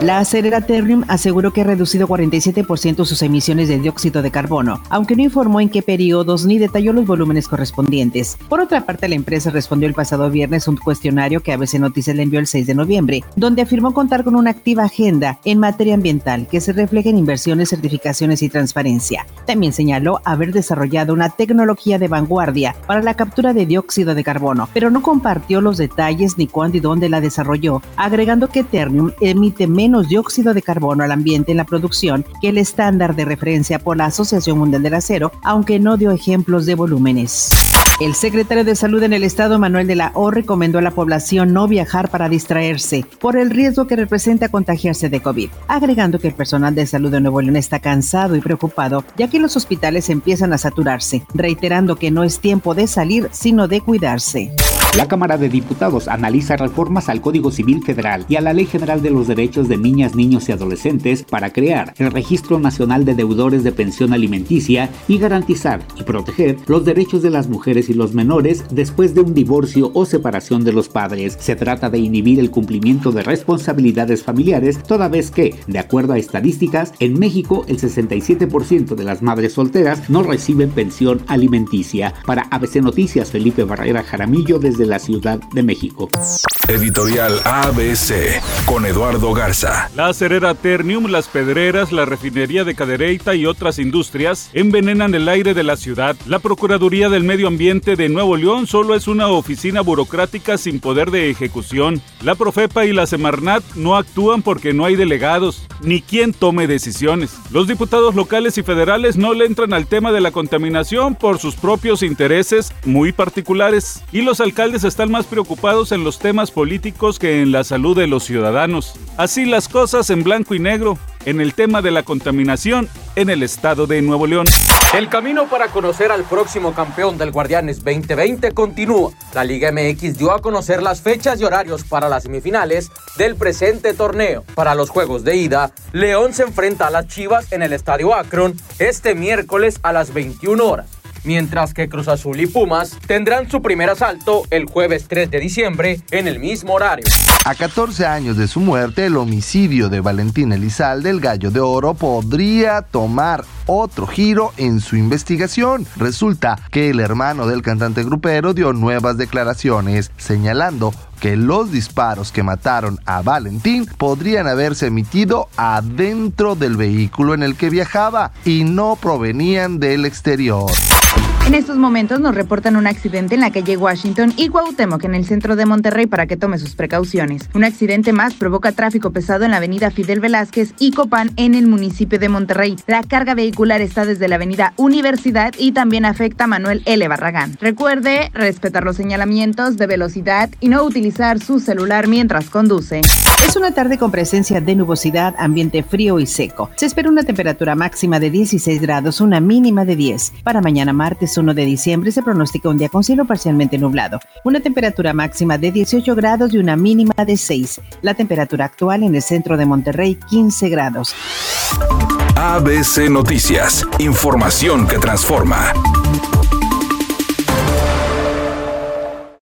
La acelera Ternium aseguró que ha reducido 47% sus emisiones de dióxido de carbono, aunque no informó en qué periodos ni detalló los volúmenes correspondientes. Por otra parte, la empresa respondió el pasado viernes un cuestionario que ABC Noticias le envió el 6 de noviembre, donde afirmó contar con una activa agenda en materia ambiental que se refleja en inversiones, certificaciones y transparencia. También señaló haber desarrollado una tecnología de vanguardia para la captura de dióxido de carbono, pero no compartió los detalles ni cuándo y dónde la desarrolló, agregando que Ternium emite menos dióxido de carbono al ambiente en la producción que el estándar de referencia por la Asociación Mundial del Acero, aunque no dio ejemplos de volúmenes. El secretario de Salud en el estado, Manuel de la O, recomendó a la población no viajar para distraerse por el riesgo que representa contagiarse de COVID, agregando que el personal de salud de Nuevo León está cansado y preocupado, ya que los hospitales empiezan a saturarse, reiterando que no es tiempo de salir, sino de cuidarse. La Cámara de Diputados analiza reformas al Código Civil Federal y a la Ley General de los Derechos de Niñas, Niños y Adolescentes para crear el Registro Nacional de Deudores de Pensión Alimenticia y garantizar y proteger los derechos de las mujeres y los menores después de un divorcio o separación de los padres. Se trata de inhibir el cumplimiento de responsabilidades familiares, toda vez que, de acuerdo a estadísticas, en México el 67% de las madres solteras no reciben pensión alimenticia. Para ABC Noticias, Felipe Barrera Jaramillo desde de la Ciudad de México. Editorial ABC con Eduardo Garza. La acerera Ternium, las pedreras, la refinería de Cadereyta y otras industrias envenenan el aire de la ciudad. La Procuraduría del Medio Ambiente de Nuevo León solo es una oficina burocrática sin poder de ejecución. La Profepa y la Semarnat no actúan porque no hay delegados, ni quien tome decisiones. Los diputados locales y federales no le entran al tema de la contaminación por sus propios intereses muy particulares. Y los alcaldes están más preocupados en los temas políticos que en la salud de los ciudadanos. Así las cosas en blanco y negro en el tema de la contaminación en el estado de Nuevo León. El camino para conocer al próximo campeón del Guardianes 2020 continúa. La Liga MX dio a conocer las fechas y horarios para las semifinales del presente torneo. Para los juegos de ida, León se enfrenta a las Chivas en el Estadio Akron este miércoles a las 21 horas mientras que Cruz Azul y Pumas tendrán su primer asalto el jueves 3 de diciembre en el mismo horario. A 14 años de su muerte, el homicidio de Valentín Elizalde, el gallo de oro, podría tomar otro giro en su investigación. Resulta que el hermano del cantante grupero dio nuevas declaraciones, señalando que los disparos que mataron a Valentín podrían haberse emitido adentro del vehículo en el que viajaba y no provenían del exterior. Bye. En estos momentos nos reportan un accidente en la calle Washington y Cuauhtémoc en el centro de Monterrey para que tome sus precauciones. Un accidente más provoca tráfico pesado en la avenida Fidel Velázquez y Copán en el municipio de Monterrey. La carga vehicular está desde la avenida Universidad y también afecta a Manuel L. Barragán. Recuerde respetar los señalamientos de velocidad y no utilizar su celular mientras conduce. Es una tarde con presencia de nubosidad, ambiente frío y seco. Se espera una temperatura máxima de 16 grados, una mínima de 10. Para mañana martes 1 de diciembre se pronostica un día con cielo parcialmente nublado. Una temperatura máxima de 18 grados y una mínima de 6. La temperatura actual en el centro de Monterrey 15 grados. ABC Noticias. Información que transforma.